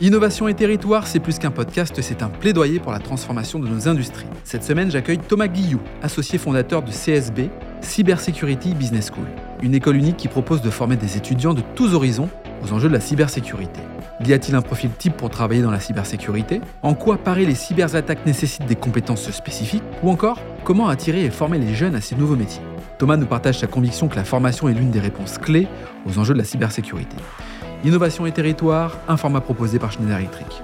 Innovation et territoire, c'est plus qu'un podcast, c'est un plaidoyer pour la transformation de nos industries. Cette semaine, j'accueille Thomas Guillou, associé fondateur de CSB, Cybersecurity Business School, une école unique qui propose de former des étudiants de tous horizons aux enjeux de la cybersécurité. Y a-t-il un profil type pour travailler dans la cybersécurité? En quoi parer les cyberattaques nécessite des compétences spécifiques? Ou encore, comment attirer et former les jeunes à ces nouveaux métiers? Thomas nous partage sa conviction que la formation est l'une des réponses clés aux enjeux de la cybersécurité. Innovation et territoire, un format proposé par Schneider Electric.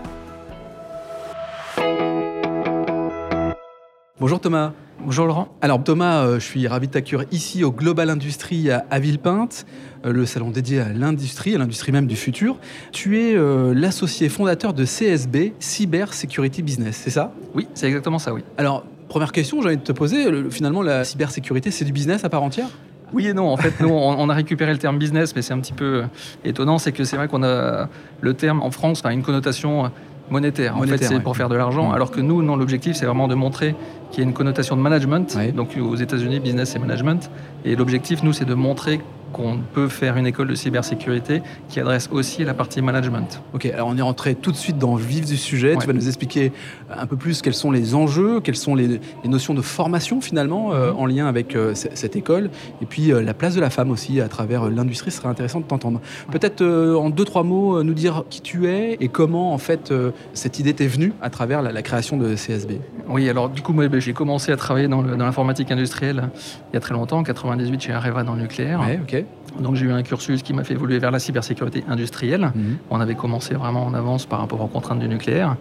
Bonjour Thomas. Bonjour Laurent. Alors Thomas, euh, je suis ravi de t'accueillir ici au Global Industrie à, Villepinte, euh, le salon dédié à l'industrie, à l'industrie même du futur. Tu es euh, l'associé fondateur de CSB, Cyber Security Business, c'est ça? Oui, c'est exactement ça, oui. Alors, première question, j'ai envie de te poser, finalement la cybersécurité, c'est du business à part entière? Oui et non. En fait, nous, on a récupéré le terme business, mais c'est un petit peu étonnant. C'est que c'est vrai qu'on a le terme en France a une connotation monétaire. En fait, c'est pour faire de l'argent. Alors que nous, non, l'objectif, c'est vraiment de montrer qu'il y a une connotation de management. Donc aux États-Unis, business et management. Et l'objectif, nous, c'est de montrer qu'on peut faire une école de cybersécurité qui adresse aussi la partie management. Ok, alors on est rentré tout de suite dans le vif du sujet. Tu vas nous expliquer un peu plus quels sont les enjeux, quelles sont les, notions de formation finalement euh, mhm. en lien avec euh, cette école, et puis euh, la place de la femme aussi à travers l'industrie. Ce serait intéressant de t'entendre. Peut-être en deux trois mots nous dire qui tu es et comment en fait cette idée t'est venue à travers la, création de CSB. Oui, alors du coup moi ben, j'ai commencé à travailler dans l'informatique industrielle il y a très longtemps, en 98 chez Areva dans le nucléaire. Ouais, ok. Donc j'ai eu un cursus qui m'a fait évoluer vers la cybersécurité industrielle. Mhm. On avait commencé vraiment en avance par rapport aux contraintes du nucléaire.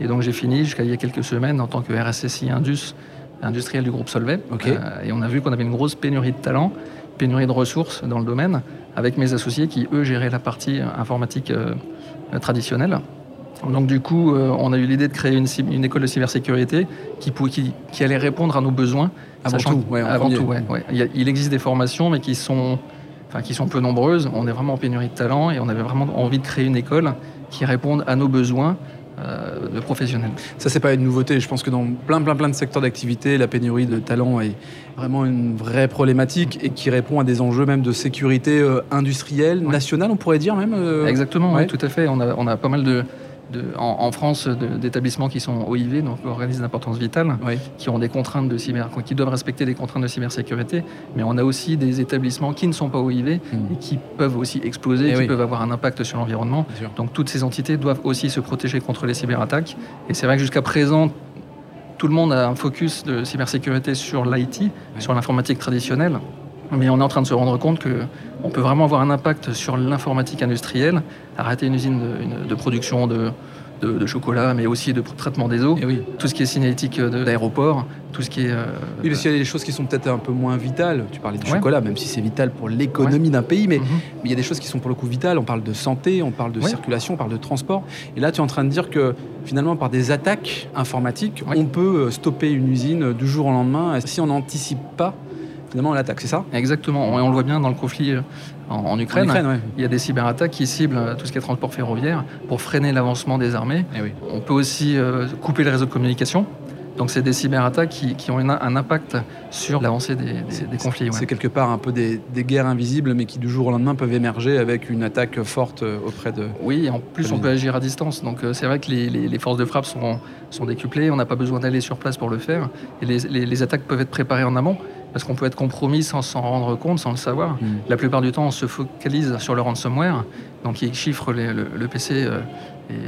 Et donc j'ai fini jusqu'à il y a quelques semaines en tant que RSSI Indus, industriel du groupe Solvay. Euh, et on a vu qu'on avait une grosse pénurie de talents, pénurie de ressources dans le domaine, avec mes associés qui, eux, géraient la partie informatique euh, traditionnelle. Donc du coup, euh, on a eu l'idée de créer une, école de cybersécurité qui, qui, qui, allait répondre à nos besoins. Avant tout, ouais, avant tout ouais, il, il, existe des formations, mais qui sont qui sont peu nombreuses. On est vraiment en pénurie de talent et on avait vraiment envie de créer une école qui réponde à nos besoins euh, de professionnels. Ça, c'est pas une nouveauté. Je pense que dans plein, plein, plein de secteurs d'activité, la pénurie de talent est vraiment une vraie problématique et qui répond à des enjeux même de sécurité euh, industrielle, nationale, on pourrait dire même. Euh, Exactement, oui, tout à fait. On a, on a pas mal de, en, France d'établissements qui sont OIV, donc organismes d'importance vitale, qui ont des contraintes de cyber, qui doivent respecter des contraintes de cybersécurité. Mais on a aussi des établissements qui ne sont pas OIV hmm. et qui peuvent aussi exploser, eh qui peuvent avoir un impact sur l'environnement. Donc toutes ces entités doivent aussi se protéger contre les cyberattaques. Et c'est vrai que jusqu'à présent, tout le monde a un focus de cybersécurité sur l'IT, sur l'informatique traditionnelle. Mais on est en train de se rendre compte qu'on peut vraiment avoir un impact sur l'informatique industrielle, arrêter une usine de, production de, chocolat, mais aussi de traitement des eaux. Et oui. Tout ce qui est cinétique d'aéroport, tout ce qui est. Euh, oui, parce qu'il y a des choses qui sont peut-être un peu moins vitales. Tu parlais du chocolat, même si c'est vital pour l'économie d'un pays, mais, mhm. mais, il y a des choses qui sont pour le coup vitales. On parle de santé, on parle de circulation, on parle de transport. Et là, tu es en train de dire que finalement, par des attaques informatiques, on peut stopper une usine du jour au lendemain si on n'anticipe pas l'attaque, c'est ça? Exactement. On, on, le voit bien dans le conflit euh, en, Ukraine. Il y a des cyberattaques qui ciblent euh, tout ce qui est transport ferroviaire pour freiner l'avancement des armées. Eh on peut aussi euh, couper les réseaux de communication. Donc c'est des cyberattaques qui, qui ont un impact sur l'avancée des, conflits. C'est quelque part un peu des, guerres invisibles, mais qui du jour au lendemain peuvent émerger avec une attaque forte auprès de... Oui, en plus on peut agir à distance. Donc c'est vrai que les, forces de frappe sont, sont décuplées, on n'a pas besoin d'aller sur place pour le faire. Et les, les attaques peuvent être préparées en amont parce qu'on peut être compromis sans s'en rendre compte, sans le savoir. Mm. La plupart du temps, on se focalise sur le ransomware, donc il chiffre le, PC euh,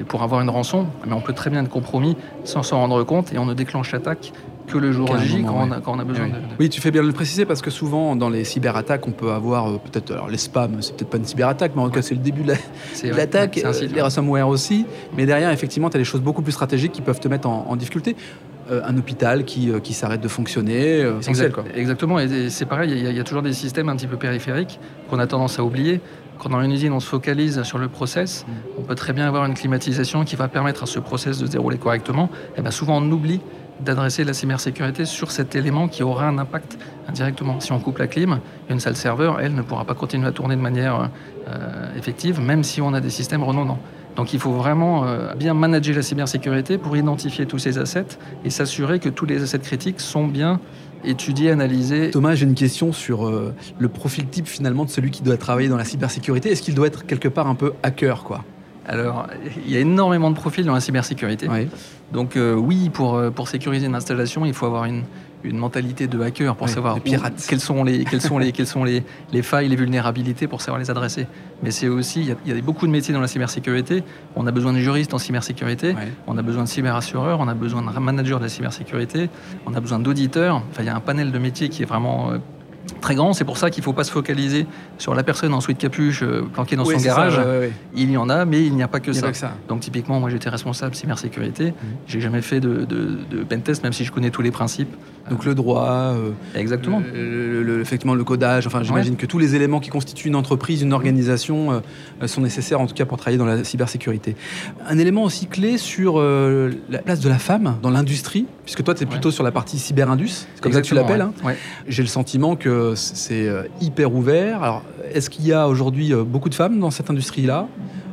pour avoir une rançon, mais on peut très bien être compromis sans s'en rendre compte et on ne déclenche l'attaque que le jour J quand, on a, besoin de, Oui, tu fais bien de le préciser parce que souvent dans les cyberattaques, on peut avoir euh, peut-être alors les spams, c'est peut-être pas une cyberattaque, mais en tout cas c'est le début de l'attaque, les ransomware aussi. Mais derrière, effectivement, tu as des choses beaucoup plus stratégiques qui peuvent te mettre en difficulté. Euh, un hôpital qui, euh, qui s'arrête de fonctionner. Euh, exactement, et c'est pareil, il y, a toujours des systèmes un petit peu périphériques qu'on a tendance à oublier. Quand dans une usine on se focalise sur le process, mm. on peut très bien avoir une climatisation qui va permettre à ce process de se dérouler correctement. Et bien souvent on oublie d'adresser la cybersécurité sur cet élément qui aura un impact indirectement. Si on coupe la clim, une salle serveur, elle ne pourra pas continuer à tourner de manière effective, même si on a des systèmes redondants. Donc il faut vraiment euh, bien manager la cybersécurité pour identifier tous ces assets et s'assurer que tous les assets critiques sont bien étudiés, analysés. Thomas, j'ai une question sur euh, le profil type finalement de celui qui doit travailler dans la cybersécurité. Est-ce qu'il doit être quelque part un peu hacker quoi? Alors, il y a énormément de profils dans la cybersécurité. Donc oui, pour, pour sécuriser une installation, il faut avoir une, une mentalité de hacker pour savoir quelles sont les quelles sont les quelles sont les, les, failles, les vulnérabilités pour savoir les adresser. Mais c'est aussi il y, a, beaucoup de métiers dans la cybersécurité. On a besoin de juristes en cybersécurité, on a besoin de cyberassureurs, on a besoin de managers de la cybersécurité, on a besoin d'auditeurs. Enfin, il y a un panel de métiers qui est vraiment euh, très grand. C'est pour ça qu'il ne faut pas se focaliser sur la personne en sweat capuche euh, planquée dans son garage. il y en a, mais il n'y a pas que, ça. Donc typiquement, moi j'étais responsable cybersécurité. Mmh. J'ai jamais fait de, de, de pentest, même si je connais tous les principes. Donc le droit, euh, exactement, le, effectivement le codage. Enfin, j'imagine que tous les éléments qui constituent une entreprise, une organisation, euh, sont nécessaires en tout cas pour travailler dans la cybersécurité. Un élément aussi clé sur la place de la femme dans l'industrie, puisque toi tu es plutôt sur la partie cyberindus, c'est comme ça que tu l'appelles. Hein. J'ai le sentiment que c'est euh, hyper ouvert. Alors, est-ce qu'il y a aujourd'hui euh, beaucoup de femmes dans cette industrie-là,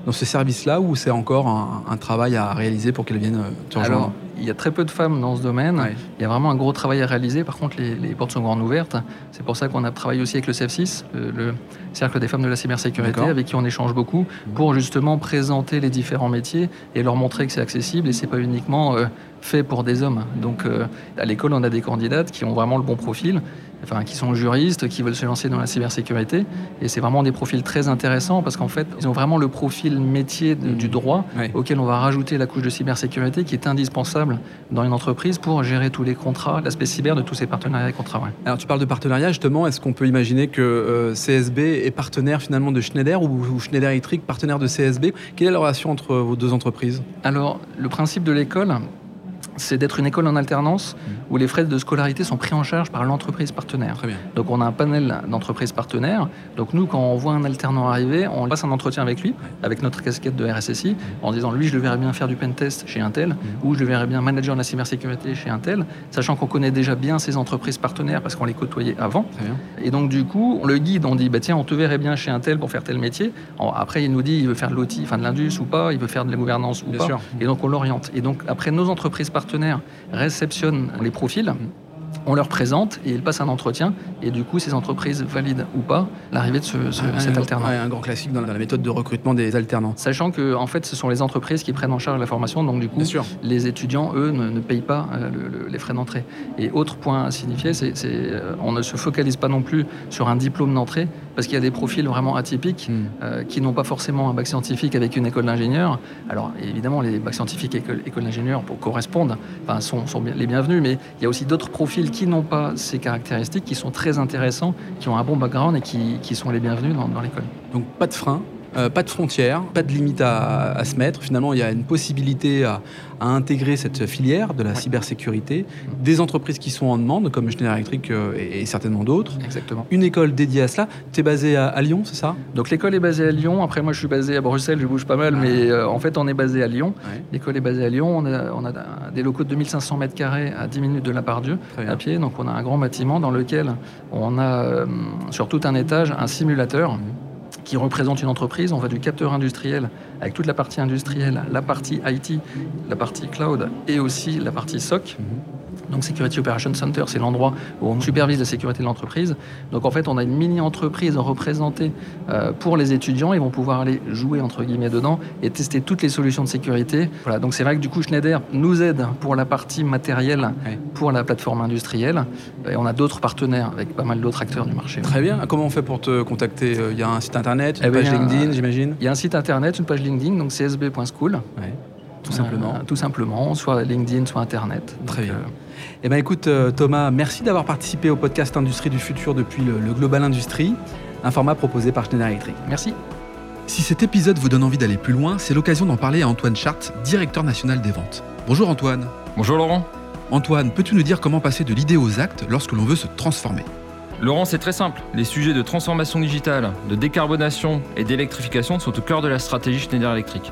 dans ce service-là, ou c'est encore un, travail à réaliser pour qu'elles viennent euh, te rejoindre il y a très peu de femmes dans ce domaine. Il y a vraiment un gros travail à réaliser. Par contre, les, portes sont grandes ouvertes. C'est pour ça qu'on a travaillé aussi avec le CF6, le, Cercle des femmes de la cybersécurité, avec qui on échange beaucoup, pour justement présenter les différents métiers et leur montrer que c'est accessible et c'est pas uniquement fait pour des hommes. Donc, à l'école, on a des candidates qui ont vraiment le bon profil enfin, qui sont juristes, qui veulent se lancer dans la cybersécurité. Et c'est vraiment des profils très intéressants parce qu'en fait, ils ont vraiment le profil métier du droit auquel on va rajouter la couche de cybersécurité qui est indispensable dans une entreprise pour gérer tous les contrats, l'aspect cyber de tous ces partenariats et contrats. Alors tu parles de partenariat justement, est-ce qu'on peut imaginer que euh, CSB est partenaire finalement de Schneider ou, Schneider Electric partenaire de CSB Quelle est la relation entre vos deux entreprises? Alors le principe de l'école, c'est d'être une école en alternance où les frais de scolarité sont pris en charge par l'entreprise partenaire. Donc on a un panel d'entreprises partenaires. Donc nous, quand on voit un alternant arriver, on passe un entretien avec lui, avec notre casquette de RSSI, en disant lui, je le verrais bien faire du pen test chez Intel, ou je le verrais bien manager de la cybersécurité chez Intel, sachant qu'on connaît déjà bien ces entreprises partenaires parce qu'on les côtoyait avant. Et donc du coup, on le guide, on dit, bah, tiens, on te verrait bien chez Intel pour faire tel métier. Après, il nous dit, il veut faire de l'outil, enfin de l'indus ou pas, il veut faire de la gouvernance ou pas. Et donc on l'oriente. Et donc après, nos entreprises partenaires partenaires réceptionnent les profils on leur présente et ils passent un entretien et du coup ces entreprises valident ou pas l'arrivée de ce, cet alternant. un grand classique dans la méthode de recrutement des alternants. Sachant que en fait ce sont les entreprises qui prennent en charge la formation donc du coup les étudiants eux ne, payent pas euh, les frais d'entrée. Et autre point à signifier c'est euh, on ne se focalise pas non plus sur un diplôme d'entrée parce qu'il y a des profils vraiment atypiques hmm. euh, qui n'ont pas forcément un bac scientifique avec une école d'ingénieur. Alors évidemment les bacs scientifiques et écoles d'ingénieur correspondent, enfin, sont, sont les bienvenus mais il y a aussi d'autres profils qui n'ont pas ces caractéristiques, qui sont très intéressants, qui ont un bon background et qui, sont les bienvenus dans, dans l'école. Donc pas de frein, euh, pas de frontières, pas de limite à, se mettre. Finalement, il y a une possibilité à, intégrer cette filière de la cybersécurité. Des entreprises qui sont en demande, comme Schneider Electric euh, et, certainement d'autres. Exactement. Une école dédiée à cela. Tu es basé à, Lyon, c'est ça? Donc l'école est basée à Lyon. Après, moi, je suis basé à Bruxelles, je bouge pas mal, mais euh, en fait, on est basé à Lyon. L'école est basée à Lyon. On a, on a, des locaux de 2500 mètres carrés à 10 minutes de la part Dieu, à pied. Donc, on a un grand bâtiment dans lequel on a, sur tout un étage, un simulateur. Mmh qui représente une entreprise. On va du capteur industriel avec toute la partie industrielle, la partie IT, la partie cloud et aussi la partie SOC. Donc Security Operations Center, c'est l'endroit où on supervise la sécurité de l'entreprise. Donc en fait, on a une mini-entreprise représentée euh, pour les étudiants. Ils vont pouvoir aller jouer entre guillemets dedans et tester toutes les solutions de sécurité. Voilà, donc c'est vrai que du coup Schneider nous aide pour la partie matérielle, pour la plateforme industrielle. Et on a d'autres partenaires avec pas mal d'autres acteurs du marché. Très bien. Comment on fait pour te contacter? Il y a un site internet, une eh page LinkedIn, j'imagine? Il y a un site internet, une page LinkedIn, donc csb.school. Tout simplement. Euh, tout simplement, soit LinkedIn, soit Internet. Très bien. Eh bien, écoute, euh, Thomas, merci d'avoir participé au podcast Industrie du futur depuis le, Global Industrie, un format proposé par Schneider Electric. Merci. Si cet épisode vous donne envie d'aller plus loin, c'est l'occasion d'en parler à Antoine Chart, directeur national des ventes. Bonjour Antoine. Bonjour Laurent. Antoine, peux-tu nous dire comment passer de l'idée aux actes lorsque l'on veut se transformer? Laurent, c'est très simple. Les sujets de transformation digitale, de décarbonation et d'électrification sont au cœur de la stratégie Schneider Electric.